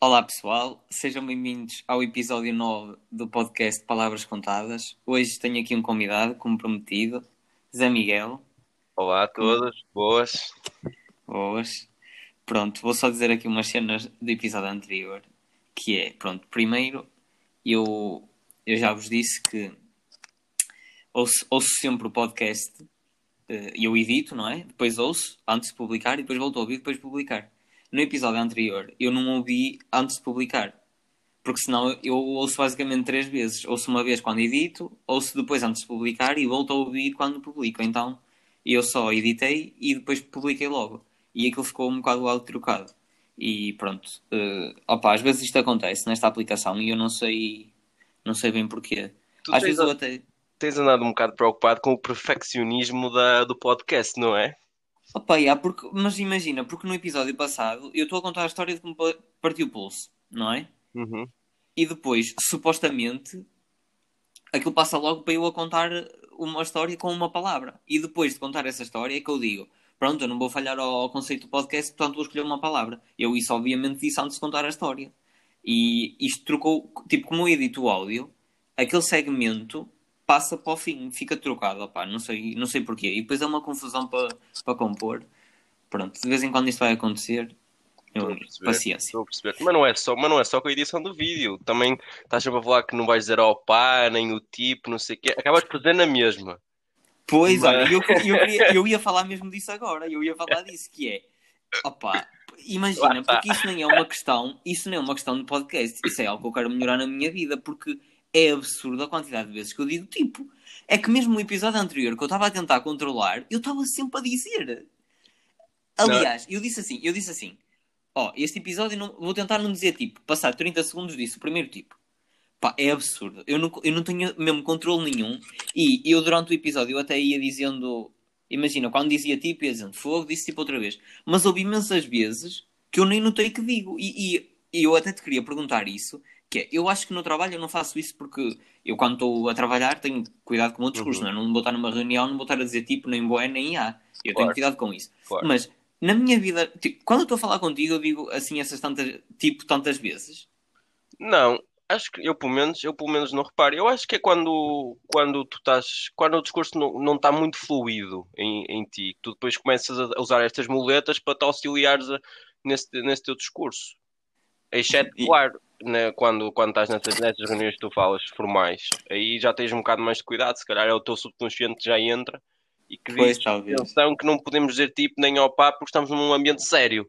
Olá pessoal, sejam bem-vindos ao episódio 9 do podcast Palavras Contadas. Hoje tenho aqui um convidado, como prometido, Zé Miguel. Olá a todos, boas. Boas. Pronto, vou só dizer aqui umas cenas do episódio anterior, que é, pronto, primeiro, eu, eu já vos disse que ouço, ouço sempre o podcast eh, e eu edito, não é? Depois ouço, antes de publicar, e depois volto a ouvir, depois de publicar. No episódio anterior, eu não ouvi antes de publicar. Porque senão eu ouço basicamente três vezes. Ouço uma vez quando edito, ouço depois antes de publicar e volto a ouvir quando publico. Então eu só editei e depois publiquei logo. E aquilo ficou um bocado algo trocado. E pronto. Uh, opa, às vezes isto acontece nesta aplicação e eu não sei, não sei bem porquê. Tu às vezes a- eu até. Tens andado um bocado preocupado com o perfeccionismo da, do podcast, não é? Opa, yeah, porque, mas imagina, porque no episódio passado eu estou a contar a história de como pa- partiu o pulso, não é? Uhum. E depois, supostamente, aquilo passa logo para eu a contar uma história com uma palavra. E depois de contar essa história é que eu digo: pronto, eu não vou falhar ao, ao conceito do podcast, portanto vou escolher uma palavra. Eu isso, obviamente, disse antes de contar a história. E isto trocou, tipo, como eu edito o áudio, aquele segmento passa para o fim, fica trocado, opá, não sei, não sei porquê. E depois é uma confusão para, para compor. Pronto, de vez em quando isto vai acontecer. Estou a perceber. paciência. Estou a perceber. Mas não, é só, mas não é só com a edição do vídeo. Também estás sempre a falar que não vais dizer ao pá, nem o tipo, não sei o quê. Acabas por dizer na mesma. Pois, Mas- olha, eu, eu, queria- eu ia falar mesmo disso agora. Eu ia falar disso, que é... Opa, imagina, porque isso nem é uma questão... Isso nem é uma questão de podcast. Isso é algo que eu quero melhorar na minha vida, porque é absurdo a quantidade de vezes que eu digo tipo. É que mesmo no episódio anterior, que eu estava a tentar controlar, eu estava sempre a dizer. Aliás, eu disse assim, eu disse assim... Ó, este episódio não, vou tentar não dizer tipo. Passar 30 segundos disso, o primeiro tipo. Pá, é absurdo. Eu não, eu não tenho mesmo controle nenhum. E eu, durante o episódio, eu até ia dizendo. Imagina, quando dizia tipo, ia dizendo fogo, disse tipo outra vez. Mas houve imensas vezes que eu nem notei que digo. E, e- e eu até te queria perguntar isso. Que é, eu acho que no trabalho eu não faço isso porque eu, quando estou a trabalhar, tenho cuidado com o meu discurso. Uhum. Não, é? não vou estar numa reunião, não vou estar a dizer tipo, nem boé, nem a. Eu tenho Claro. cuidado com isso. Claro. Mas na minha vida, tipo, quando eu estou a falar contigo, eu digo assim essas tantas, tipo, tantas vezes. Não, acho que eu pelo menos, eu pelo menos não reparo. Eu acho que é quando, quando tu estás, quando o discurso não, não está muito fluido em, em ti, tu depois começas a usar estas muletas para te auxiliares a- nesse, nesse teu discurso. Exceto, claro, né, quando, quando estás nessas, nessas reuniões que tu falas formais, aí já tens um bocado mais de cuidado, se calhar é o teu subconsciente que já entra e que Pois, diz, talvez. atenção, que não podemos dizer tipo nem ao pá porque estamos num ambiente sério.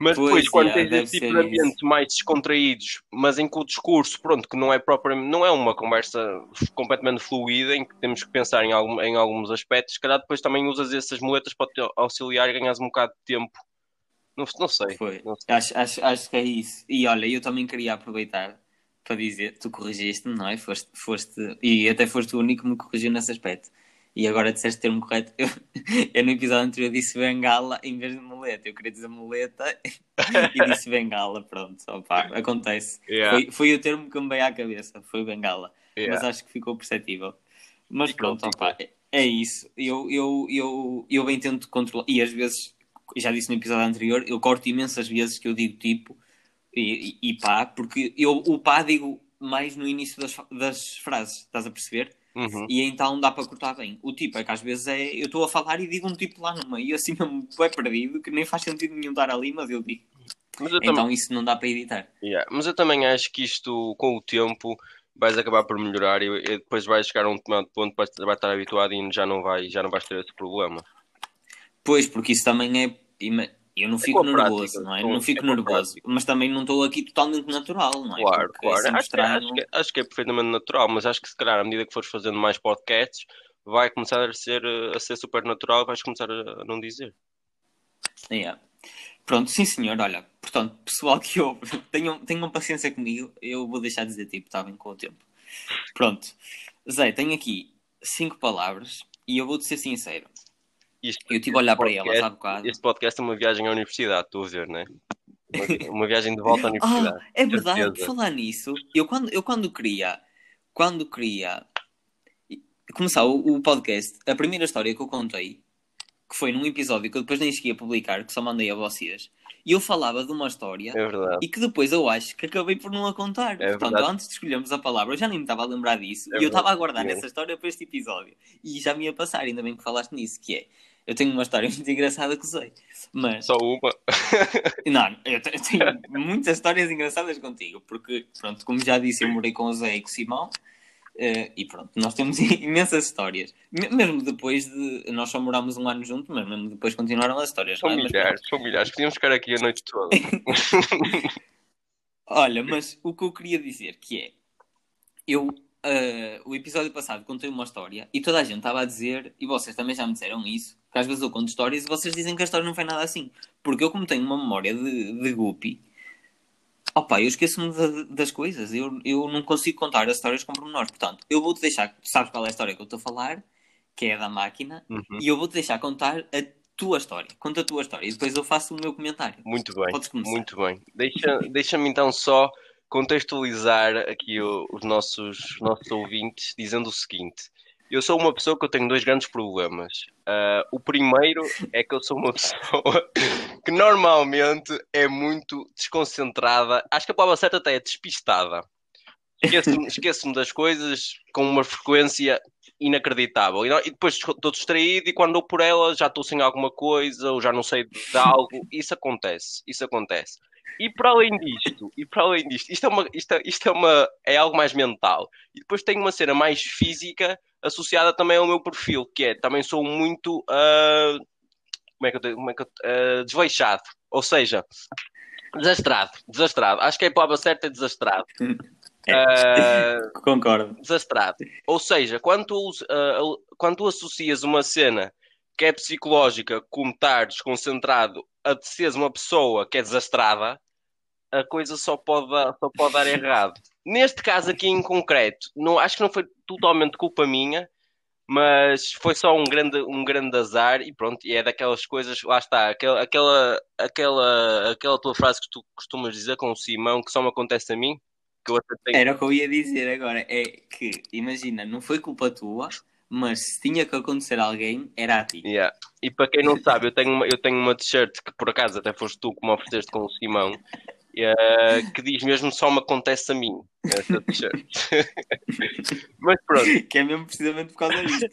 Mas Pois, depois, quando yeah, tens esse tipo de ambientes mais descontraídos, mas em que o discurso, pronto, que não é propriamente, não é uma conversa completamente fluida, em que temos que pensar em, algum, em alguns aspectos, se calhar depois também usas essas muletas para te auxiliar e ganhas um bocado de tempo. Não, não sei. Foi. Não sei. Acho, acho, acho que é isso. E olha, eu também queria aproveitar para dizer, tu corrigiste-me, não é? Foste, foste, e até foste o único que me corrigiu nesse aspecto. E agora disseste o termo correto. Eu, eu no episódio anterior disse bengala em vez de muleta. Eu queria dizer muleta e disse bengala. Pronto, opa, acontece. Yeah, Foi, foi o termo que me veio à cabeça, foi bengala. yeah. Mas acho que ficou perceptível. Mas Ficou, pronto, opa, é, é isso. Eu, eu, eu, eu bem tento controlar. E às vezes, já disse no episódio anterior, eu corto imensas vezes que eu digo tipo e, e, e pá, porque eu o pá digo mais no início das, das frases, estás a perceber? Uhum. E então dá para cortar bem. O tipo é que às vezes é eu estou a falar e digo um tipo lá no meio, assim mesmo é perdido, que nem faz sentido nenhum estar ali, mas eu digo. Mas eu. Então isso não dá para editar. Yeah, Mas eu também acho que isto, com o tempo, vais acabar por melhorar e, e depois vais chegar a um determinado ponto, vais, vais estar habituado e já não, vai, já não vais ter esse problema. Pois, porque isso também é. Eu não É fico com a nervoso, prática, não é? Não é fico a nervoso, mas também não estou aqui totalmente natural, não é? Claro, Porque é claro. Acho que, acho, que, acho que é perfeitamente natural, mas acho que se calhar, à medida que fores fazendo mais podcasts, vai começar a ser, a ser super natural e vais começar a, a não dizer. Yeah. Pronto, sim senhor, olha, portanto, pessoal que ouve, tenham, tenham paciência comigo, eu vou deixar de dizer tipo, está bem com o tempo. Pronto, Zé, tenho aqui cinco palavras e eu vou-te ser sincero. Isto, Eu estive a olhar para elas podcast- há bocado. Este podcast é uma viagem à universidade, estou a ver, não é? Uma, uma viagem de volta à Ah, universidade. é verdade, certeza. falar nisso, eu quando, eu quando queria, quando queria, começar o, o podcast, a primeira história que eu contei, que foi num episódio que eu depois nem cheguei a publicar, que só mandei a vocês, e eu falava de uma história É e que depois eu acho que acabei por não a contar. É Portanto, verdade. antes de escolhermos a palavra, eu já nem me estava a lembrar disso. É e eu estava a guardar É. essa história para este episódio. E já me ia passar, ainda bem que falaste nisso, que é. Eu tenho uma história muito engraçada que sei. Mas. Só uma. Não, eu tenho muitas histórias engraçadas contigo, porque, pronto, como já disse, eu morei com o Zé e com o Simão, eh, e pronto, nós temos imensas histórias. Me- Mesmo depois de. Nós só morámos um ano juntos, mas mesmo depois continuaram as histórias. São é? Mas milhares, são milhares. Podíamos ficar aqui a noite toda. Olha, mas o que eu queria dizer que é, eu, ah, o episódio passado contei uma história e toda a gente estava a dizer, e vocês também já me disseram isso, que às vezes eu conto histórias e vocês dizem que a história não foi nada assim. Porque eu como tenho uma memória de, de guppy, opa, eu esqueço-me da- das coisas, eu, eu não consigo contar as histórias com pormenores. Portanto, eu vou-te deixar, sabes qual é a história que eu estou a falar, que é da máquina, Uhum. e eu vou-te deixar contar a tua história. Conta a tua história e depois eu faço o meu comentário. Muito bem, Podes começar. muito bem. Deixa- Deixa-me então só contextualizar aqui os nossos, nossos ouvintes dizendo o seguinte. Eu sou uma pessoa que eu tenho dois grandes problemas. Ah, o primeiro é que eu sou uma pessoa que normalmente é muito desconcentrada. Acho que a palavra certa até é despistada. Esqueço-me esqueço-me das coisas com uma frequência inacreditável. E, e depois estou distraído e quando dou por ela já estou sem alguma coisa ou já não sei de algo. Isso acontece, isso acontece. E para além disto, e para além disto, isto é uma, isto é, isto é uma, é algo mais mental. E depois tenho uma cena mais física associada também ao meu perfil, que é também sou muito ah, como é que eu, como é que eu, ah, desleixado. Ou seja, desastrado, desastrado. Acho que a palavra certa é desastrado. Ah, Concordo. desastrado. Ou seja, quando tu, ah, quando tu associas uma cena que é psicológica como estar desconcentrado a de seres uma pessoa que é desastrada, a coisa só pode dar, só pode dar errado. Neste caso aqui em concreto, não, acho que não foi totalmente culpa minha, mas foi só um grande, um grande azar e pronto, e é daquelas coisas, lá está, aquela, aquela, aquela, aquela tua frase que tu costumas dizer com o Simão, que só me acontece a mim, que eu até tenho Era o que eu ia dizer agora. É que, imagina, não foi culpa tua, mas se tinha que acontecer a alguém, era a ti. Yeah. E para quem não sabe, eu tenho uma, eu tenho uma t-shirt que por acaso até foste tu que me ofereceste com o Simão, eh, que diz mesmo só me acontece a mim, essa t-shirt. Mas pronto, Que é mesmo precisamente por causa disto.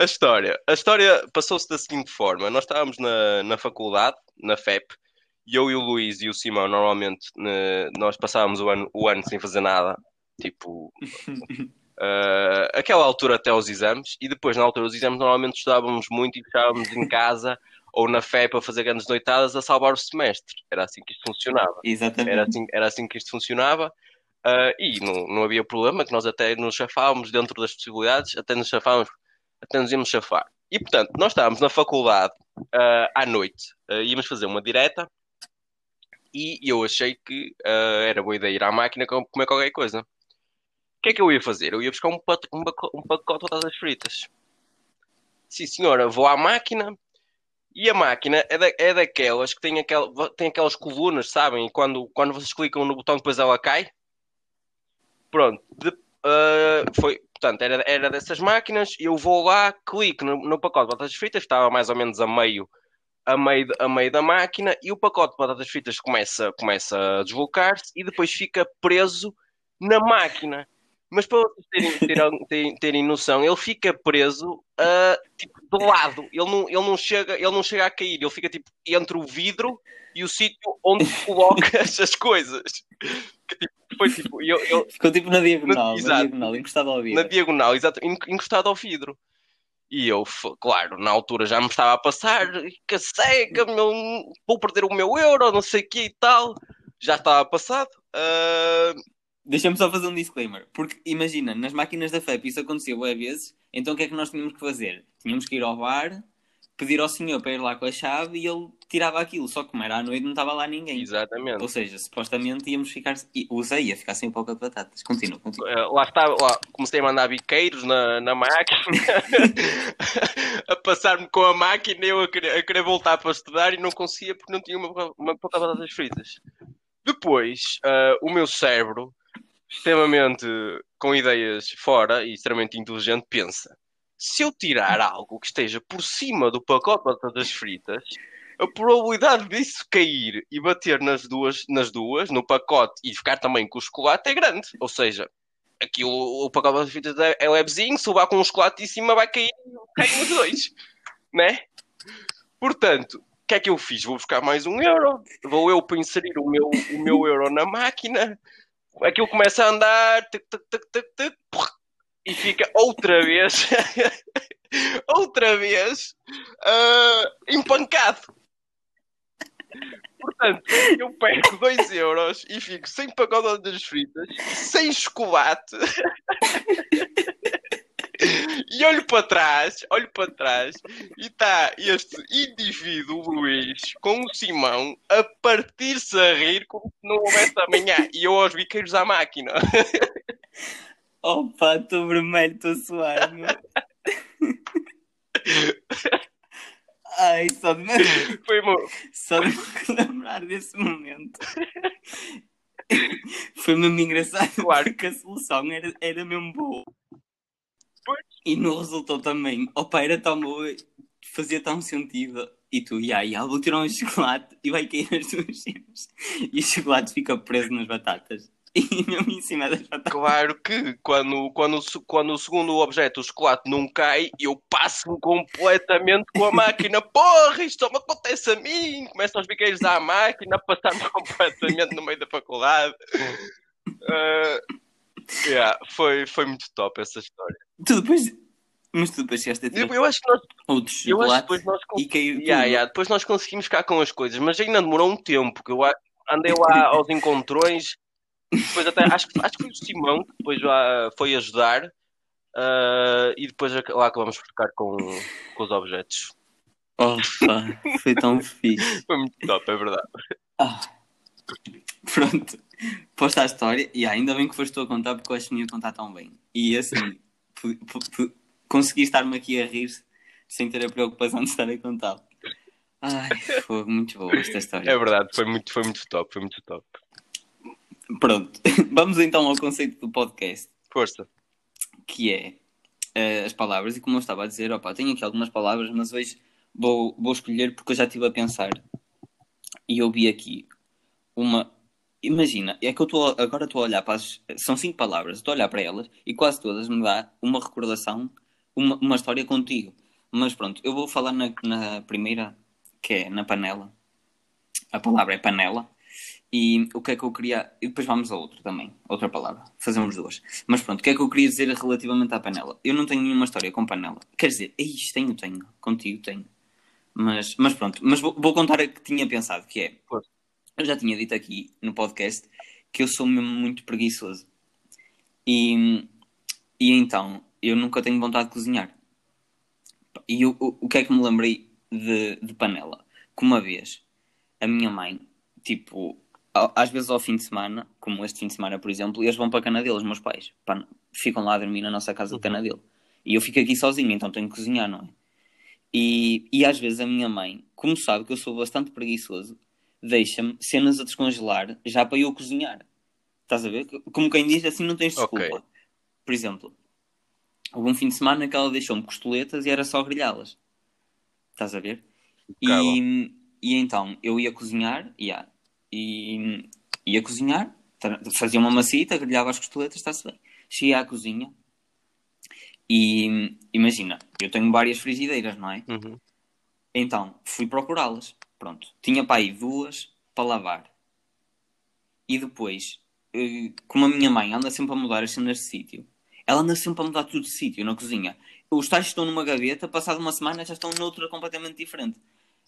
a história. A história passou-se da seguinte forma: nós estávamos na, na faculdade, na FEP, e eu e o Luís e o Simão, normalmente, ne- nós passávamos o ano, o ano sem fazer nada, tipo. eh, aquela altura até aos exames, e depois, na altura dos exames, normalmente estudávamos muito e estávamos em casa ou na FEP a fazer grandes noitadas a salvar o semestre. Era assim que isto funcionava. Exatamente. Era assim, era assim que isto funcionava. ah, e não, não havia problema, que nós até nos chafávamos dentro das possibilidades, até nos chafávamos, até nos íamos chafar. E portanto, nós estávamos na faculdade ah, à noite, ah, íamos fazer uma direta e eu achei que era boa ideia ir à máquina com- comer qualquer coisa. O que é que eu ia fazer? Eu ia buscar um, pat- um um pacote de batatas fritas. Sim, senhora, vou à máquina e a máquina é, da- é daquelas que tem, aquela, tem aquelas colunas, sabem? E quando, quando vocês clicam no botão, depois ela cai. Pronto. De- ah, foi, portanto, era, era dessas máquinas. Eu vou lá, clico no, no pacote de batatas fritas, estava mais ou menos a meio, a meio, a meio da máquina, e o pacote de batatas fritas começa, começa a deslocar-se e depois fica preso na máquina. Mas para vocês terem, terem, terem, terem noção, ele fica preso ah, tipo, de lado. Ele não, ele, não chega, ele não chega a cair. Ele fica tipo entre o vidro e o sítio onde colocas as coisas. Que, tipo, foi tipo, eu, eu, Ficou tipo na diagonal, na Exato. diagonal, encostado ao na vidro. diagonal, exato, en- encostado ao vidro. E eu, claro, na altura já me estava a passar, que seca, meu, vou perder o meu euro, não sei o que e tal. Já estava passado. Ah, Deixa-me só fazer um disclaimer. Porque imagina, nas máquinas da FEP isso aconteceu bué vezes, então o que é que nós tínhamos que fazer? Tínhamos que ir ao bar, pedir ao senhor para ir lá com a chave e ele tirava aquilo. Só que como era à noite não estava lá ninguém. exatamente. Ou seja, supostamente íamos ficar. O Zé ia ficar sem pacote de batatas. Continua, continua. Eh, lá estava, lá, comecei a mandar biqueiros na, na máquina, a passar-me com a máquina, eu a querer, a querer voltar para estudar e não conseguia porque não tinha uma, uma pouca batatas fritas. Depois, ah, o meu cérebro, extremamente com ideias fora e extremamente inteligente pensa: se eu tirar algo que esteja por cima do pacote de batatas fritas, a probabilidade disso cair e bater nas duas, nas duas, no pacote e ficar também com o chocolate é grande. Ou seja, aqui o, o pacote de batatas fritas é, é levezinho, se levar com o chocolate em cima vai cair, caem os dois, né? Portanto, o que é que eu fiz? Vou buscar mais um euro, vou eu para inserir o meu, o meu euro na máquina, aquilo começa a andar, tuc, tuc, tuc, e fica outra vez, outra vez, ah, empancado. Portanto, eu perco 2 euros e fico sem pacote das fritas, sem chocolate. E olho para trás, olho para trás e está este indivíduo, Luís, com o Simão, a partir-se a rir como se não houvesse amanhã. E eu aos biqueiros à máquina. Opa, estou vermelho, estou a suar, meu. Ai, só de me, Foi mo- só de me lembrar desse momento. Foi mesmo engraçado Claro. porque a solução era, era mesmo boa. E não resultou também. Opa, era tão boa, fazia tão sentido. E tu, ia, ia, vou tirar um chocolate e vai cair nas duas cenas. E o chocolate fica preso nas batatas. E mesmo em cima das batatas. Claro que quando, quando, quando o segundo objeto, o chocolate, não cai, eu passo-me completamente com a máquina. Porra, isto só me acontece a mim. Começam os biqueiros à máquina, a passar-me completamente no meio da faculdade. Ah, yeah, foi, foi muito top essa história. Tu depois. Mas tu depois chegaste a Eu, ter eu acho que nós, outros eu acho que depois nós e caiu. Yeah, yeah, Depois nós conseguimos ficar com as coisas, mas ainda demorou um tempo, que eu andei lá aos encontrões, depois até, acho, que- acho que foi o Simão que depois lá foi ajudar, ah, e depois lá acabamos por ficar com, com os objetos. Opa, foi tão fixe. Foi muito top, é verdade. Ah, pronto, posta a história e ainda bem que foste tu a contar porque eu acho que não ia contar tão bem. E assim, consegui estar-me aqui a rir sem ter a preocupação de estar a contar. Ai, foi muito boa esta história. É verdade, foi muito, foi muito top, foi muito top. Pronto, vamos então ao conceito do podcast, Força. que é eh, as palavras. E como eu estava a dizer, opa, tenho aqui algumas palavras, mas hoje vou, vou escolher porque eu já estive a pensar e eu vi aqui uma. Imagina, é que eu estou agora estou a olhar para as. São cinco palavras, estou a olhar para elas e quase todas me dá uma recordação, uma, uma história contigo. Mas pronto, eu vou falar na, na primeira, que é na panela. A palavra é panela. E o que é que eu queria. E depois vamos a outra também, outra palavra. Fazemos duas. Mas pronto, o que é que eu queria dizer relativamente à panela? Eu não tenho nenhuma história com panela. Quer dizer, isto tenho, tenho. Contigo tenho. Mas, mas pronto, mas vou, vou contar a que tinha pensado, que é. Força. Eu já tinha dito aqui no podcast que eu sou mesmo muito preguiçoso. E, e então, eu nunca tenho vontade de cozinhar. E o, o, o que é que me lembrei de, de panela? Que uma vez a minha mãe, tipo, às vezes ao fim de semana, como este fim de semana, por exemplo, eles vão para a cana deles, meus pais. Pá, ficam lá a dormir na nossa casa de cana dele. E eu fico aqui sozinho, então tenho que cozinhar, não é? E, e às vezes a minha mãe, como sabe que eu sou bastante preguiçoso, deixa-me cenas a descongelar já para eu cozinhar. Estás a ver? Como quem diz, assim não tens desculpa. Ok. Por exemplo, houve um fim de semana que ela deixou-me costoletas e era só grelhá-las. Estás a ver? E, e então eu ia cozinhar, ia, e ia cozinhar, fazia uma macita, grelhava as costeletas, está-se bem. Cheguei à cozinha e imagina, eu tenho várias frigideiras, não é? Uhum. Então fui procurá-las. Pronto, tinha para aí duas para lavar. E depois, eh, como a minha mãe anda sempre a mudar as cenas de sítio, ela anda sempre a mudar tudo de sítio na cozinha. Os tais estão numa gaveta, passado uma semana já estão noutra completamente diferente.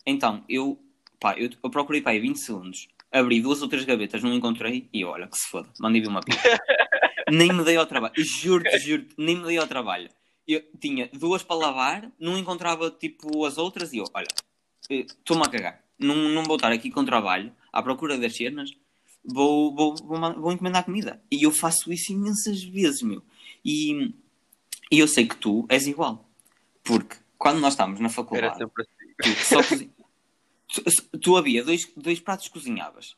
Então, eu, pá, eu, eu procurei para aí 20 segundos, abri duas ou três gavetas, não encontrei, e olha que se foda, mandei vir uma pipa. nem me dei ao trabalho, juro-te, juro-te, nem me dei ao trabalho. Eu tinha duas para lavar, não encontrava tipo as outras, e eu, olha, eh, estou-me a cagar, não, não vou estar aqui com trabalho, à procura das cenas, vou, vou, vou, vou encomendar comida. E eu faço isso imensas vezes, meu. E, e eu sei que tu és igual. Porque quando nós estávamos na faculdade, assim. tu, cozi- tu, tu havia dois, dois pratos que cozinhavas.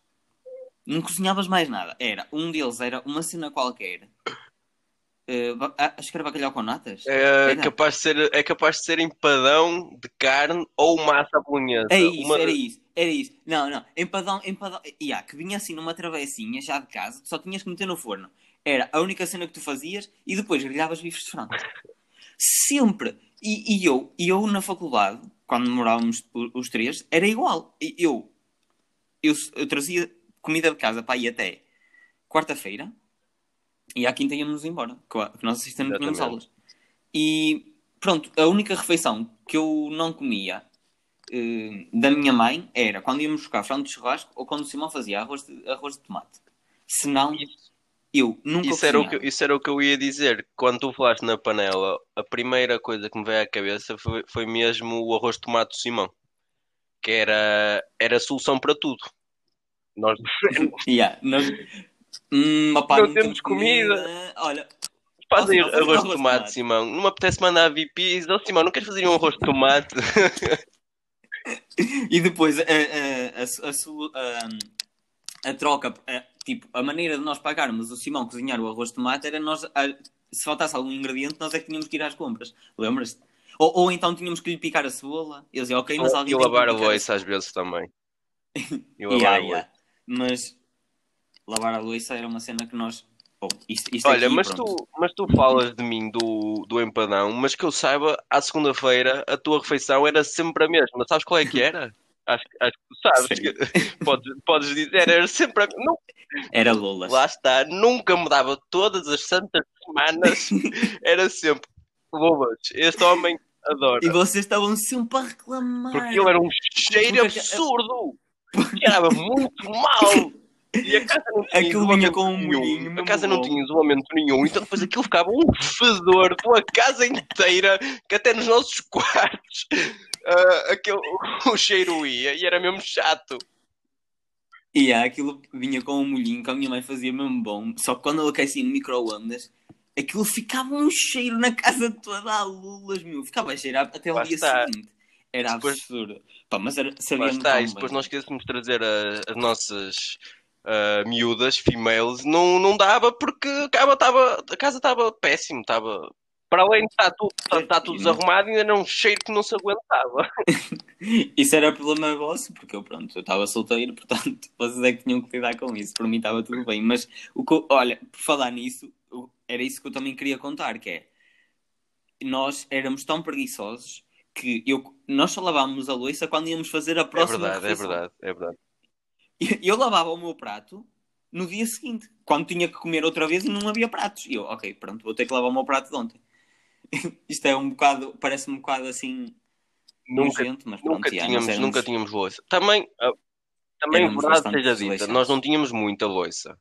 Não cozinhavas mais nada. Era, um deles era uma cena qualquer Uh, acho que era bacalhau com natas. É Era? capaz, de ser, é capaz de ser empadão de carne ou massa bolonhesa. É isso, Uma- era isso, era isso. Não, não, empadão, empadão. Yeah, que vinha assim numa travessinha já de casa, só tinhas que meter no forno. Era a única cena que tu fazias e depois grelhavas bifes de frango. Sempre. E, e eu, e eu na faculdade, quando morávamos os três, era igual. Eu, eu, eu trazia comida de casa para ir até quarta-feira e à quinta íamos embora, que nós assistentes tínhamos Exatamente. aulas. E pronto, a única refeição que eu não comia eh, da minha mãe era quando íamos buscar frango de churrasco ou quando o Simão fazia arroz de, arroz de tomate. Senão, eu nunca isso era o que, isso era o que eu ia dizer. Quando tu falaste na panela, a primeira coisa que me veio à cabeça foi, foi mesmo o arroz de tomate do Simão. Que era, era a solução para tudo. Nós Yeah, nós... Hum, opá, Não temos Olha, fazem Simão, faz um arroz de tomate. Simão. Não me apetece mandar VPs. Oh, Simão, não queres fazer um arroz de tomate? E depois a, a, a, a, troca, tipo, a maneira de nós pagarmos o Simão cozinhar o arroz de tomate era nós, se faltasse algum ingrediente, nós é que tínhamos que ir às compras. Lembras-te? Ou, ou então tínhamos que lhe picar a cebola. Eu dizia, ok, mas alguém e lavar a louça às vezes também. E lavar a louça. Mas lavar a louça era uma cena que nós. Oh, isto, isto Olha, aqui, mas pronto. tu, mas tu falas de mim do, do empadão, mas que eu saiba, à segunda-feira a tua refeição era sempre a mesma. Sabes qual é que era? Acho, que- acho que tu sabes. Que- podes, podes dizer, era sempre a... não, Era Lolas. Lá está, nunca mudava todas as santas semanas, era sempre luvas. Este homem adora. E vocês estavam sempre a reclamar. Porque ele era um cheiro Porque- absurdo. Cheirava muito mal. E a casa não tinha Aquilo vinha com um A casa não tinha isolamento nenhum. Então depois aquilo ficava um fedor uma casa inteira que até nos nossos quartos ah, aquele, o cheiro ia e era mesmo chato. E yeah, aquilo vinha com um molhinho que a minha mãe fazia mesmo bom. Só que quando eu aquecia no micro-ondas, aquilo ficava um cheiro na casa toda a lulas, meu. Ficava a cheirar até Lá dia está. seguinte. Era Depois- absurdo. Pá, mas era, sabia está, e depois nós quiséssemos trazer a- as nossas ah, miúdas, females, não, não dava porque a casa estava a casa estava péssimo, estava para além de estar tudo, estar tudo E não- desarrumado, ainda era um cheiro que não se aguentava. Isso era problema vosso, porque eu, pronto, eu estava solteiro, portanto, vocês é que tinham que lidar com isso. Para mim estava tudo bem. Mas, o que eu- olha, por falar nisso, era isso que eu também queria contar, que é, nós éramos tão preguiçosos que eu, nós só lavávamos a louça quando íamos fazer a É próxima verdade, é refeição. verdade, é verdade. E eu lavava o meu prato no dia seguinte, quando tinha que comer outra vez e não havia pratos. E eu, ok, pronto, vou ter que lavar o meu prato de ontem. Isto é um bocado, parece-me um bocado assim Nunca, nojento, mas pronto, nunca, já, nós tínhamos, éramos- nunca tínhamos louça. Também, ah, também verdade seja dita, nós não tínhamos muita louça.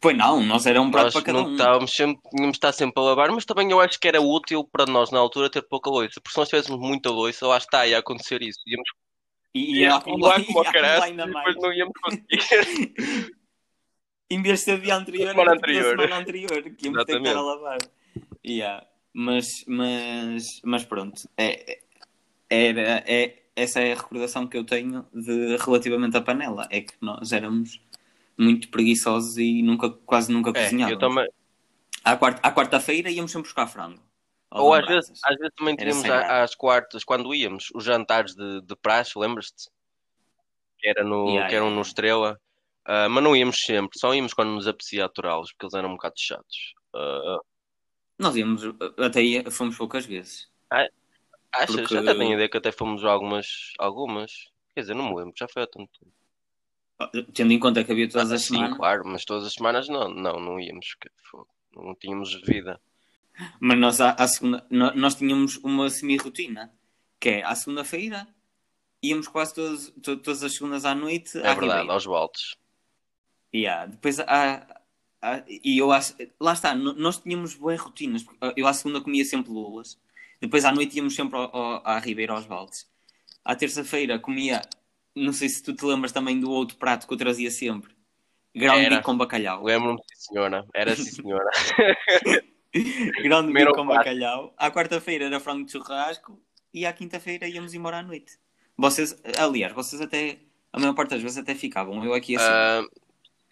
Pois não, nós era um prato Nós para cada não um. estávamos sempre, tínhamos de estar sempre a lavar, mas também eu acho que era útil para nós na altura ter pouca louça, porque se nós tivéssemos muita louça, lá está, ia acontecer isso. Íamos E, e ia acumular como caralho ainda mais. depois não íamos conseguir. Em vez de ser dia anterior, semana tipo anterior. semana anterior, que íamos ter que estar a lavar. Yeah. Mas, mas, mas pronto, é, é- era, é, essa é a recordação que eu tenho de, relativamente à panela. É que nós éramos muito preguiçosos e nunca, quase nunca É, cozinhávamos. eu também. À quarta- à quarta-feira íamos sempre buscar frango. Ou às vezes, às vezes também tínhamos a- às quartas, quando íamos, os jantares de, de praxe, lembras-te? Que, era no, Yeah, que eram yeah. no Estrela. Ah, mas não íamos sempre, só íamos quando nos apetecia aturá-los, porque eles eram um bocado chatos. Ah, Nós íamos, até ia, fomos poucas vezes. achas? Porque- Até tenho a ideia que até fomos algumas, algumas. Quer dizer, não me lembro, já foi há tanto tempo. Tendo em conta que havia todas Ah, as sim, semanas. claro, mas todas as semanas não, não, não íamos, que fogo, não tínhamos vida. Mas nós, à, à segunda, nó- nós tínhamos uma semi-rotina, que é à segunda-feira íamos quase todas, to- todas as segundas à noite É à verdade, Ribeira. aos voltos. Yeah. Depois há, há- e eu acho, lá está, nós tínhamos boas rotinas. porque Eu à segunda comia sempre lulas, depois à noite íamos sempre ao, ao, à Ribeira aos Valdes. À terça-feira comia, não sei se tu te lembras também do outro prato que eu trazia sempre, bico com bacalhau. Lembro-me, senhora, era sim senhora. grão de Primeiro bico com bacalhau. À quarta-feira era frango de churrasco e à quinta-feira íamos embora à noite. Vocês, aliás, vocês até, a maior parte das vezes até ficavam. Eu aqui assim, Ah,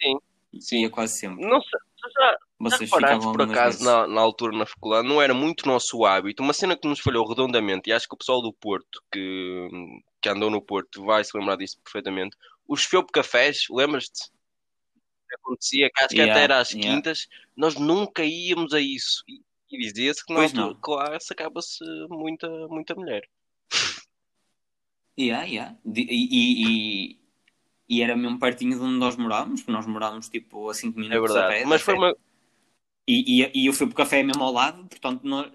sim, sim. ia quase sempre. Não sei, já, Vocês Reparaste, ficavam por acaso, na, na altura na faculdade, não era muito nosso hábito. Uma cena que nos falhou redondamente, e acho que o pessoal do Porto, que, que andou no Porto, vai se lembrar disso perfeitamente. Os Felpe Cafés, lembras-te? Acontecia, que acho que Yeah, até era às yeah. quintas, nós nunca íamos a isso. E, e dizia-se que na Pois altura, não. claro, sacava-se muita, muita mulher. Yeah, yeah. De- E, e, e, era mesmo pertinho de onde nós morávamos, porque nós morávamos tipo a 5 É minutos a verdade. pé. Mas foi uma. E, e, e o café mesmo ao lado, portanto, nós,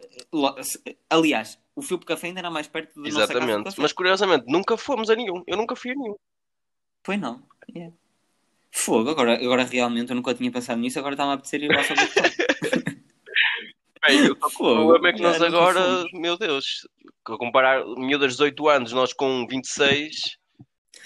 aliás, o fui para o café ainda era mais perto nossa casa do Exatamente. café. Mas curiosamente, nunca fomos a nenhum. Eu nunca fui a nenhum. Pois não. Yeah. Fogo, agora, agora realmente eu nunca tinha pensado nisso, agora está-me a apetecer ir lá sobre Bem, o problema é que nós agora, meu Deus, a comparar miúdas de 18 anos, nós com 26,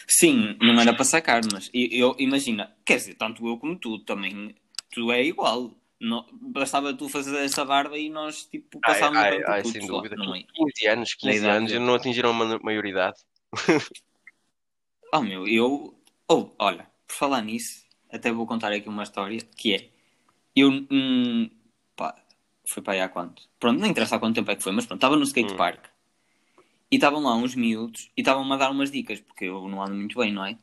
Sim, não era para sacar, mas eu, eu- imagina, quer dizer, tanto eu como tu também, tu é igual. Não, bastava tu fazer essa barba e nós tipo ai, passávamos ai, ai, putos sem dúvida, não é? 15 anos, 15 idade anos, não atingiram a ma- maioridade. Oh meu, eu. Oh, olha, por falar nisso, até vou contar aqui uma história que é. Eu. Hum, pá, foi para aí há quanto? Pronto, não interessa há quanto tempo é que foi, mas pronto, estava no skate Hum. e estavam lá uns miúdos e estavam-me a dar umas dicas, porque eu não ando muito bem, não é?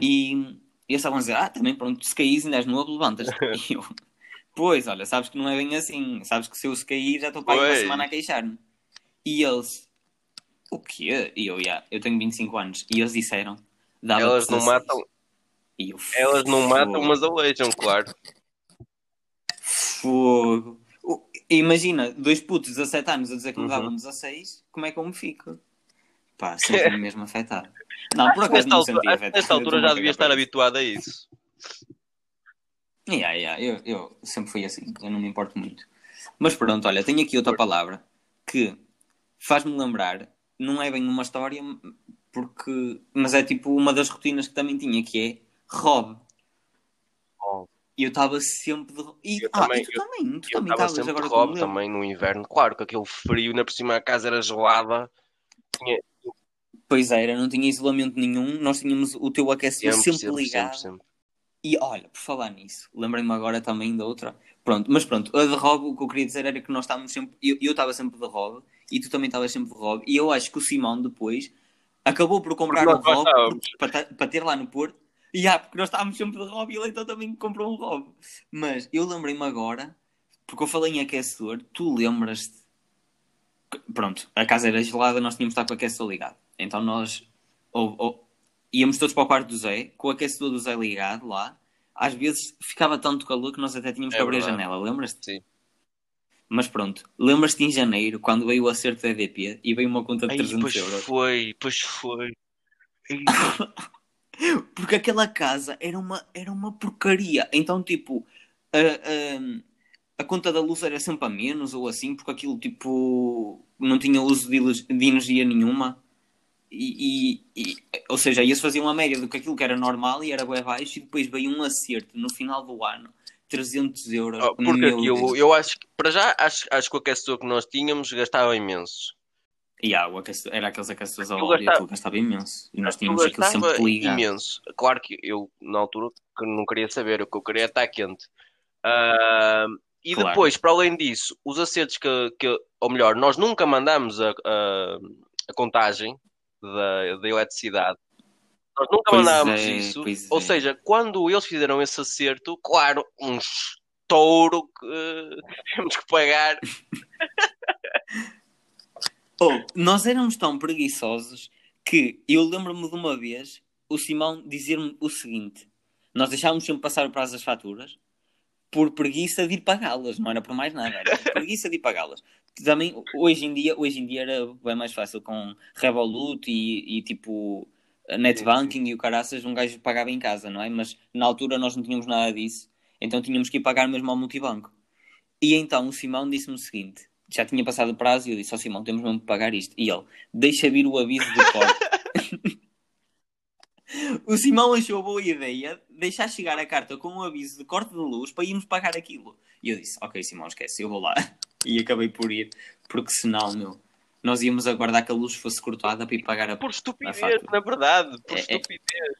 E, e eles estavam a dizer: Ah, também pronto, se caís ainda és novo, levantas-te. E eu. Pois, olha, sabes que não é bem assim. Sabes que se eu se cair já estou para aí uma semana a queixar-me. E eles, o quê? E eu, yeah, eu tenho 25 anos. E eles disseram, dava Elas não 16. matam, E eu, elas não matam, mas aleijam, claro. Fogo. Imagina, dois putos de 17 anos a dizer que me Uhum. davam 16, como é que eu me fico? Pá, senti-me mesmo afetado. Não, por acaso Nesta não me altura, afetado. nesta altura já devia estar para habituado a isso. Yeah, yeah, eu, eu sempre fui assim, eu não me importo muito. Mas pronto, olha, tenho aqui outra palavra que faz-me lembrar, não é bem uma história, porque, mas é tipo uma das rotinas que também tinha, que é Rob. Oh. E eu estava sempre de E, Eu ah, também- e tu também, tu Eu também estava estavas sempre agora eu. também no inverno. Claro que aquele frio, ainda por cima a casa era gelada. Pois era, não tinha isolamento nenhum, nós tínhamos o teu aquecedor Sempre, sempre, sempre, ligado. sempre. E olha, por falar nisso, lembrei-me agora também da outra. Pronto, mas pronto, a de Rob, o que eu queria dizer era que nós estávamos sempre. Eu eu estava sempre de Rob e tu também estavas sempre de Rob. E eu acho que o Simão depois acabou por comprar um Rob para, para ter lá no Porto. E ah, porque nós estávamos sempre de Rob e ele então também comprou um Rob. Mas eu lembrei-me agora, porque eu falei em aquecedor, tu lembras-te. Pronto, a casa era gelada, nós tínhamos de estar com o aquecedor ligado. Então nós ou, ou- íamos todos para o quarto do Zé, com o aquecedor do Zé ligado lá. Às vezes ficava tanto calor que nós até tínhamos É que abrir a verdade. janela, lembras-te? Sim. Mas pronto, lembras-te em janeiro, quando veio o acerto da EDP e veio uma conta de Ai, 300 pois euros? foi, pois foi. Porque aquela casa era uma, era uma porcaria. Então, tipo, a, a, a conta da luz era sempre a menos ou assim, porque aquilo, tipo, não tinha uso de, de energia nenhuma. E, e- e- ou seja, ia-se fazer uma média do que aquilo que era normal e era bem baixo, e depois veio um acerto no final do ano, 300 euros. Oh, porque aquilo, eu acho que, para já, acho, acho que o aquecedor que nós tínhamos gastava imenso. E aquecedor- era aqueles aquecedores a Aquilo óleo, gastava- imenso. E nós tínhamos aquilo sempre ligado. imenso. Claro que eu, na altura, que não queria saber, o que eu queria é estar quente. Ah, e Claro. depois, para além disso, os acertos que, que ou melhor, nós nunca mandámos a, a, a contagem da, da eletricidade. Nós nunca Pois mandámos é, isso. Ou é. seja, quando eles fizeram esse acerto, claro, um estouro que eh, temos que pagar. Nós éramos tão preguiçosos que eu lembro-me de uma vez o Simão dizer-me o seguinte: nós deixávamos sempre passar o prazo das faturas por preguiça de ir pagá-las, não era por mais nada, era preguiça de ir pagá-las. Também hoje em dia, hoje em dia era bem mais fácil com Revolut e, e tipo netbanking e o caraças, um gajo pagava em casa, não é? Mas na altura nós não tínhamos nada disso, então tínhamos que ir pagar mesmo ao multibanco. E então o Simão disse-me o seguinte: já tinha passado o prazo e eu disse ao Simão, temos mesmo que pagar isto. E ele, deixa vir o aviso de corte. o Simão achou boa ideia deixar chegar a carta com um aviso de corte de luz para irmos pagar aquilo. E eu disse, ok Simão, esquece, eu vou lá. E acabei por ir, porque senão, meu, nós íamos aguardar que a luz fosse cortada para ir pagar a... Por A estupidez, fatura. na verdade. Por É- é- estupidez.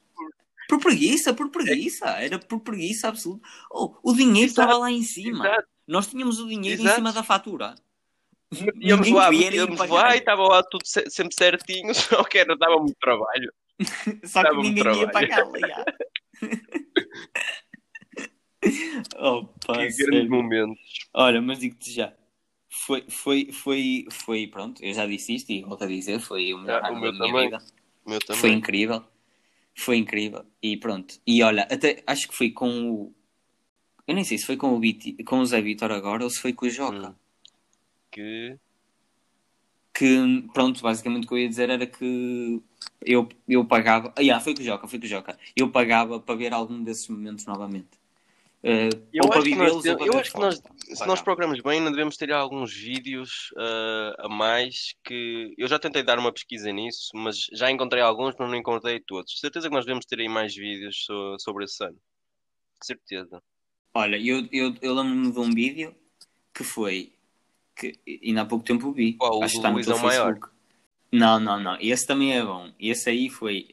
Por preguiça, por preguiça. Era por preguiça absoluta. Oh, o dinheiro Exato, estava lá em cima. Exato. Nós tínhamos o dinheiro em Exato. cima da fatura. Íamos lá, íamos lá e estava lá tudo se- sempre certinho, só que era, dava muito trabalho. Só que ninguém ia trabalho. pagar, já. Opa, que sério. grandes momentos. Olha, mas digo-te já. Foi, foi, foi, foi, pronto, eu já disse isto e volto a dizer, foi o melhor Ah, ano o meu da minha também. vida. O meu também. Foi incrível. Foi incrível. E pronto. E olha, até acho que foi com o. Eu nem sei se foi com o, Viti, com o Zé Vitor agora ou se foi com o Joca. Hum. Que Que, pronto, basicamente o que eu ia dizer era que eu, eu pagava. Ah, yeah, foi com o Joca, foi com o Joca. Eu pagava para ver algum desses momentos novamente. Eh, Eu ou para acho que nós eu acho que nós- se nós programamos bem, ainda devemos ter alguns vídeos ah, a mais que eu já tentei dar uma pesquisa nisso, mas já encontrei alguns, mas não encontrei todos. Certeza que nós devemos ter aí mais vídeos so- sobre esse ano. Certeza. Olha, eu, eu, eu lembro-me de um vídeo que foi que ainda há pouco tempo o vi. Qual, Acho que está no teu Maior? Facebook. Não, não, não. Esse também é bom. Esse aí foi.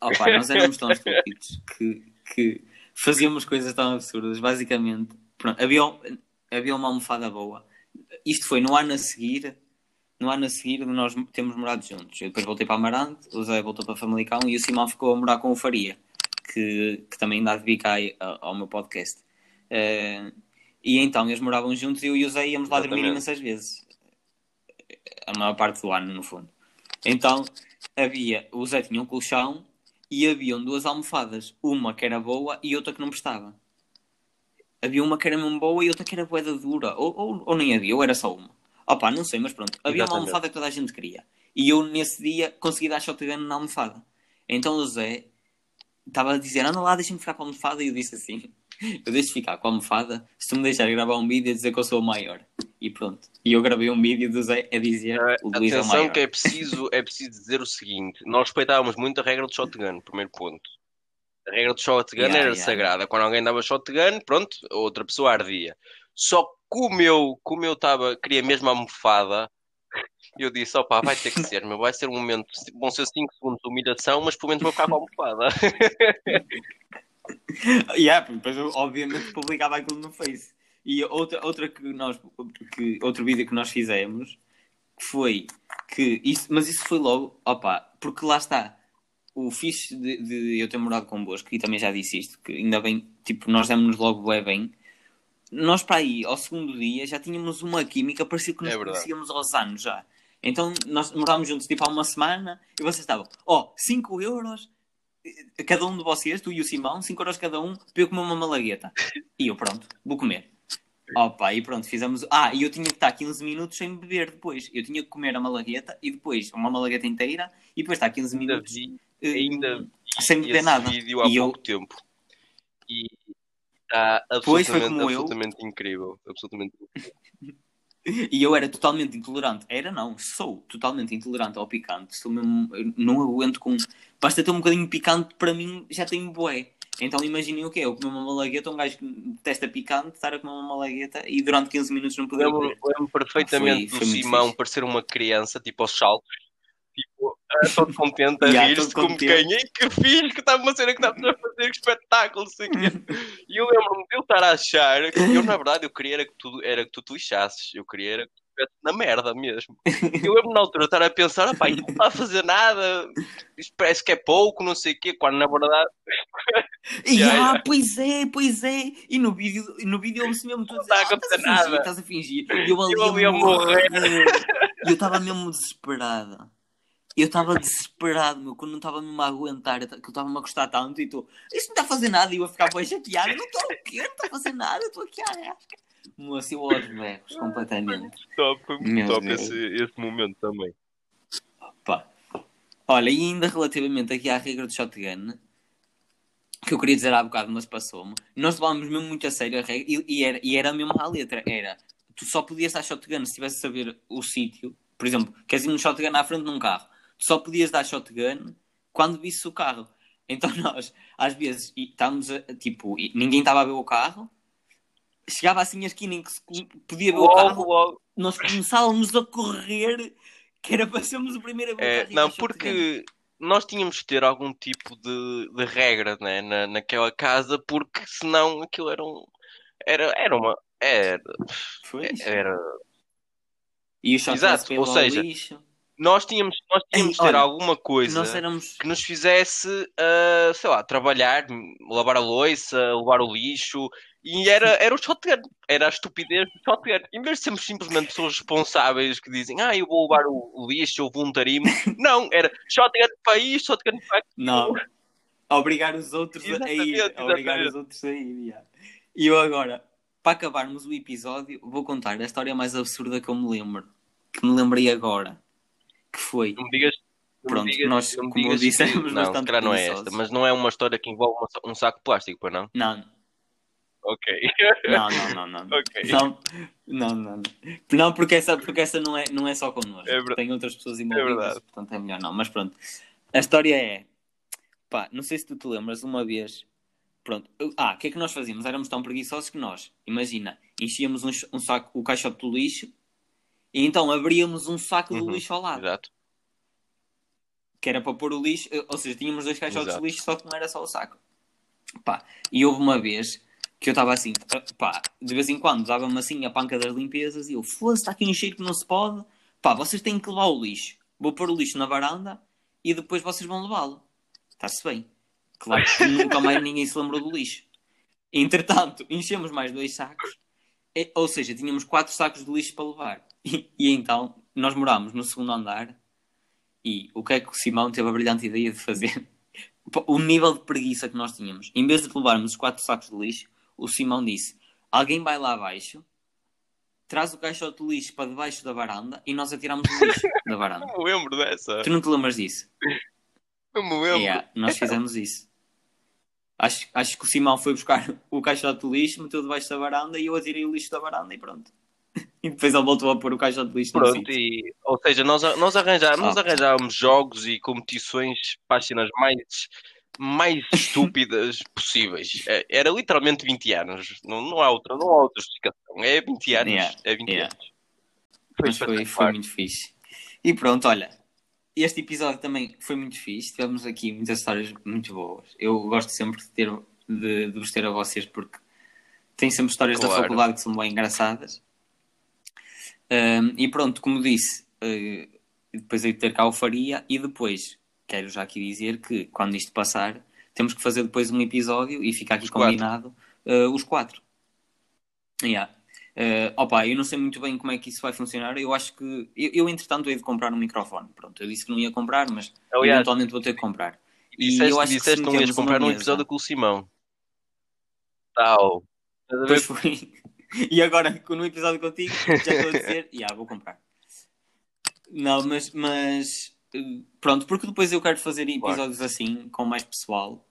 Opa, nós éramos tão estúpidos que, que fazíamos coisas tão absurdas. Basicamente, pronto, havia, havia uma almofada boa. Isto foi no ano a seguir. No ano a seguir, nós temos morado juntos. Eu depois voltei para Amarante, o Zé voltou para Famalicão e o Simão ficou a morar com o Faria, que, que também dá de vir cá a- ao meu podcast. Eh, e então eles moravam juntos e eu e o Zé íamos lá dormir Exatamente. imensas vezes. A maior parte do ano, no fundo. Então havia, o Zé tinha um colchão e haviam duas almofadas, uma que era boa e outra que não prestava. Havia uma que era mesmo boa e outra que era boeda dura, ou, ou, ou nem havia, ou era só uma. Opa, não sei, mas pronto, havia uma Exatamente. almofada que toda a gente queria. E eu nesse dia consegui dar shotgun na almofada. Então o Zé estava a dizer: anda lá, deixa-me ficar com a almofada. E eu disse assim: eu deixo ficar com a almofada se tu me deixar gravar um vídeo a dizer que eu sou o maior. E pronto. E eu gravei um vídeo do Zé a dizer: Ah, o Luís é o maior. que é preciso, é preciso dizer o seguinte: nós respeitávamos muito a regra do shotgun, primeiro ponto. A regra do shotgun Yeah, era yeah. sagrada. Quando alguém dava shotgun, pronto, outra pessoa ardia. Só que como eu, como eu estava, queria mesmo a almofada, eu disse: opá, vai ter que ser, meu, vai ser um momento, vão ser 5 segundos de humilhação, mas pelo menos vou ficar com a almofada. Yeah, depois eu obviamente publicava aquilo no Face. E outra, outra que nós, que, outro vídeo que nós fizemos foi que isso, mas isso foi logo, opa, porque lá está. O fixe de, de eu ter morado convosco, e também já disse isto, que ainda bem, tipo, nós demos-nos logo bué bem. Nós para aí, ao segundo dia, já tínhamos uma química, parecia que nos É conhecíamos aos anos já. Então nós morámos juntos tipo há uma semana e vocês estavam, ó, 5 euros cada um de vocês, tu e o Simão, 5 euros cada um, para eu comer uma malagueta. E eu, pronto, vou comer. Opa, e pronto, fizemos. Ah, e eu tinha que estar 15 minutos sem beber depois. Eu tinha que comer a malagueta e depois uma malagueta inteira e depois estar 15 Ainda minutos vi, eh, ainda sem beber nada. vídeo há E eu, pouco tempo. E está Pois, foi absolutamente, como eu. absolutamente incrível. E eu era totalmente intolerante. Era não, sou totalmente intolerante ao picante. Sou mesmo, não aguento com. Basta ter um bocadinho picante, para mim já tenho bué. Então imaginem o que é, eu comer uma malagueta, um gajo que detesta picante, estar a comer uma malagueta e durante 15 minutos não poder Lembro, perfeitamente Foi- do foi muito Simão parecer uma criança, tipo aos saltos, tipo, todo contente a Yeah, rir-se, como contente. quem, ei que fixe, que estava uma cena que estávamos a fazer, que espetáculo, não sei quê. E eu lembro-me de eu estar a achar, que eu na verdade eu queria era que tu, era que tu te lixasses, eu queria era que tu estivesse na merda mesmo. Eu lembro na altura de estar a pensar, pá, não está a fazer nada, isto parece que é pouco, não sei o quê, quando na verdade Yeah, ah, pois é, pois é. E no vídeo, no vídeo eu mesmo tudo a dizer, está a ah, estás a fingir, nada. estás a fingir. E eu ali, Eu a morrer. E eu estava mesmo desesperada. Eu estava desesperado, meu, quando não estava mesmo a aguentar, que eu estava-me a gostar tanto e tu, isso não está a fazer nada, e eu a ficar bem chateado, não estou o quê? Não está a fazer nada, eu estou aqui à rasca. Moço, eu aos berros, completamente. top, foi muito Meu top Deus. esse, esse momento também. Pá. Olha, e ainda relativamente aqui à regra do shotgun, que eu queria dizer há bocado, mas passou-me, nós levámos mesmo muito a sério a regra, e, e era, e era mesmo à letra, era, tu só podias dar shotgun se tivesse a saber o sítio, por exemplo, queres ir um shotgun à frente num carro, tu só podias dar shotgun quando visse o carro. Então nós, às vezes, estávamos a, tipo, ninguém estava a ver o carro, chegava assim a esquina em que se podia ver o carro, logo. nós começávamos a correr que era para sermos o primeiro a ver o É, não, porque nós tínhamos que ter algum tipo de, de regra né, na, naquela casa, porque senão aquilo era um. Era, era uma. Era. Foi era E o Exato, ou seja, lixo. Nós tínhamos, nós tínhamos de ter olha, alguma coisa éramos. que nos fizesse, ah, sei lá, trabalhar, lavar a louça, levar o lixo. E era, era o shotgun, era a estupidez do shotgun. Em vez de sermos simplesmente pessoas responsáveis que dizem, ah, eu vou levar o, o lixo, eu voluntarismo. Não, era shotgun para isto, shotgun para aquilo. Não. Obrigar os outros a ir. Exatamente, Obrigar exatamente. os outros a ir. E eu agora, para acabarmos o episódio, vou contar a história mais absurda que eu me lembro. Que me lembrei agora. Que foi. Não me digas. não me Pronto, digas- nós, como digas dissemos, Não, bastante não é esta, mas não é uma história que envolve um saco de plástico, pois não? Não, Ok. não, não, não, não. não. Ok. Não, não, não. Não, Não, porque essa, porque essa não, é, não é só connosco. É verdade. Tem outras pessoas envolvidas, verdade. portanto é melhor não. Mas pronto. A história é. Pá, não sei se tu te lembras, uma vez. Pronto. eu- Ah, o que é que nós fazíamos? Éramos tão preguiçosos que nós, imagina, enchíamos um, um saco, o caixote do lixo e então abríamos um saco do Uhum, lixo ao lado. Exato. que era para pôr o lixo, eh, ou seja, tínhamos dois caixotes de lixo, só que não era só o saco. Pá, e houve uma vez que eu estava assim, eh, pá, de vez em quando dava-me assim a panca das limpezas e eu, foda-se, está aqui um cheiro que não se pode, pá, vocês têm que levar o lixo. Vou pôr o lixo na varanda e depois vocês vão levá-lo. Está-se bem. Claro que nunca mais ninguém se lembrou do lixo. Entretanto, enchemos mais dois sacos, eh, ou seja, tínhamos quatro sacos de lixo para levar. E, e então, nós morámos no segundo andar e o que é que o Simão teve a brilhante ideia de fazer? O nível de preguiça que nós tínhamos. Em vez de levarmos os quatro sacos de lixo, o Simão disse: Alguém vai lá abaixo, traz o caixote de lixo para debaixo da varanda e nós atiramos o lixo da varanda. Não me lembro dessa. Tu não te lembras disso? Não me lembro. Yeah, nós fizemos isso. Acho, acho que o Simão foi buscar o caixote de lixo, meteu debaixo da varanda e eu atirei o lixo da varanda e pronto. E depois ele voltou a pôr o caixote de lixo no Pronto, sítio. e, ou seja, nós, nós, arranjávamos, nós Ah. arranjávamos jogos e competições para as cenas mais, mais estúpidas possíveis. É, Era literalmente 20 anos, não, não, há outra, não há outra justificação. É 20 anos. Yeah, É 20 yeah. anos. Foi, foi espetacular. muito fixe. E pronto, olha, este episódio também foi muito fixe. Tivemos aqui muitas histórias muito boas. Eu gosto sempre de, ter, de, de vos ter a vocês porque têm sempre histórias da Claro. faculdade que são bem engraçadas. E pronto, como disse, eh, depois aí de ter cá o faria e depois quero já aqui dizer que quando isto passar temos que fazer depois um episódio e fica aqui Os quatro. combinado eh, os quatro. Yeah. Eh, opa, eu não sei muito bem como é que isso vai funcionar. Eu acho que. Eu, eu, entretanto, hei de comprar um microfone. Pronto, eu disse que não ia comprar, mas Aliás, eventualmente vou ter que comprar. e disseste, eu acho que disseste se que não ias comprar mesa- episódio com o Simão. Tal. Depois foi. e agora, no episódio contigo, já estou a dizer, yeah, vou comprar. Não, mas, mas eh, pronto, porque depois eu quero fazer episódios assim, com mais pessoal.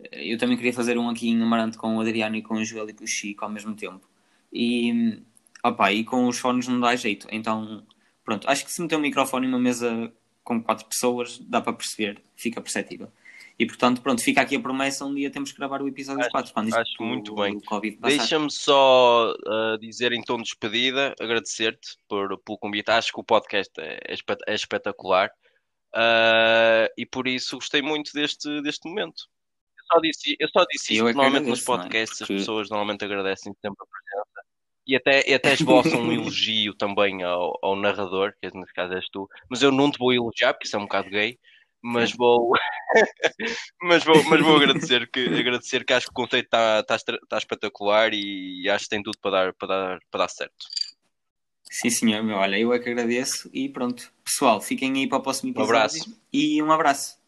Eh, Eu também queria fazer um aqui em Amarante com o Adriano e com o Joel e com o Chico ao mesmo tempo. E, opa, e com os fones não dá jeito. Então, pronto, acho que se meter um microfone e uma mesa com quatro pessoas, dá para perceber, fica perceptível. E portanto, pronto, fica aqui a promessa, um dia temos que gravar o episódio Acho- 4, quando acho muito o- bem. Deixa-me só uh, dizer em tom de despedida, agradecer-te por, pelo convite. Acho que o podcast é, é é espetacular Uh, e por isso gostei muito deste, deste momento. Eu só disse, eu só disse Eu isto, é que normalmente nos é? podcasts Porque- as pessoas normalmente agradecem sempre a presença e até, e até esboçam um elogio também ao, ao narrador, que nesse caso és tu, mas eu não te vou elogiar porque isso é um bocado gay. Mas vou, mas vou, mas vou agradecer, que, agradecer que acho que o conceito está tá, estra- tá espetacular e acho que tem tudo para dar, para dar, para dar certo. Sim, senhor, meu. Olha, eu é que agradeço e pronto. Pessoal, fiquem aí para o próximo Um episódio. abraço. E um abraço.